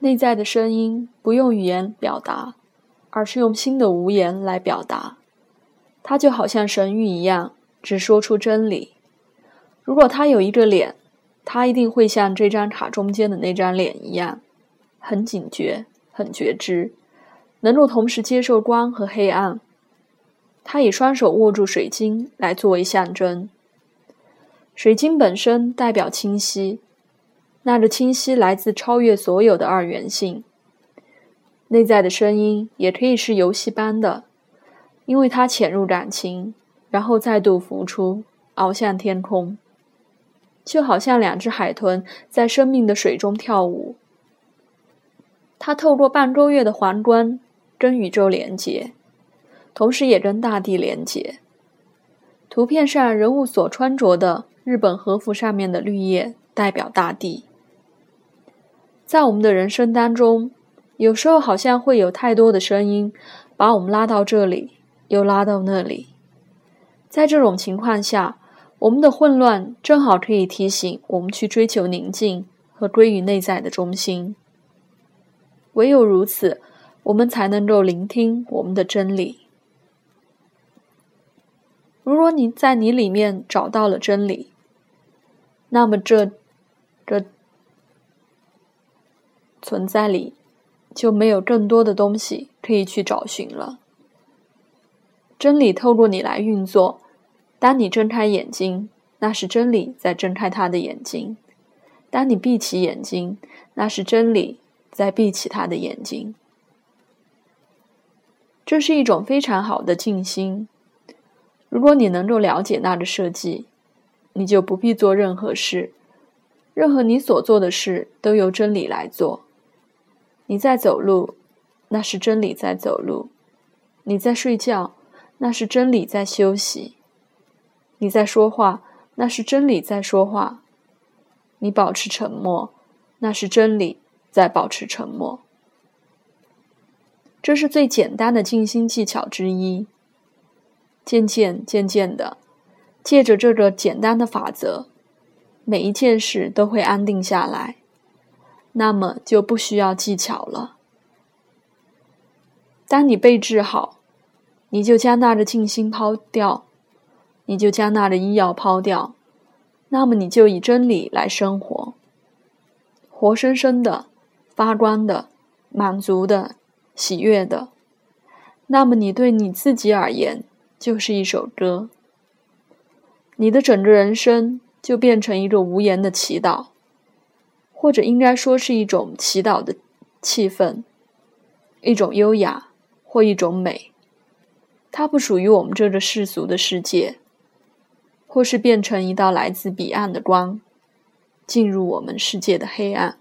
内在的声音不用语言表达，而是用心的无言来表达。它就好像神谕一样，只说出真理。如果他有一个脸，他一定会像这张卡中间的那张脸一样，很警觉、很觉知，能够同时接受光和黑暗。他以双手握住水晶来作为象征。水晶本身代表清晰，那个清晰来自超越所有的二元性。内在的声音也可以是游戏般的，因为它潜入感情，然后再度浮出，翱向天空，就好像两只海豚在生命的水中跳舞。它透过半个月的皇冠跟宇宙连接，同时也跟大地连接。图片上人物所穿着的。日本和服上面的绿叶代表大地。在我们的人生当中，有时候好像会有太多的声音，把我们拉到这里，又拉到那里。在这种情况下，我们的混乱正好可以提醒我们去追求宁静和归于内在的中心。唯有如此，我们才能够聆听我们的真理。如果你在你里面找到了真理，那么这这存在里就没有更多的东西可以去找寻了。真理透过你来运作。当你睁开眼睛，那是真理在睁开他的眼睛；当你闭起眼睛，那是真理在闭起他的眼睛。这是一种非常好的静心。如果你能够了解那个设计，你就不必做任何事，任何你所做的事都由真理来做。你在走路，那是真理在走路；你在睡觉，那是真理在休息；你在说话，那是真理在说话；你保持沉默，那是真理在保持沉默。这是最简单的静心技巧之一。渐渐渐渐的，借着这个简单的法则，每一件事都会安定下来，那么就不需要技巧了。当你被治好，你就将那个静心抛掉，你就将那个医药抛掉，那么你就以真理来生活，活生生的、发光的、满足的、喜悦的。那么你对你自己而言。就是一首歌，你的整个人生就变成一个无言的祈祷，或者应该说是一种祈祷的气氛，一种优雅或一种美。它不属于我们这个世俗的世界，或是变成一道来自彼岸的光，进入我们世界的黑暗。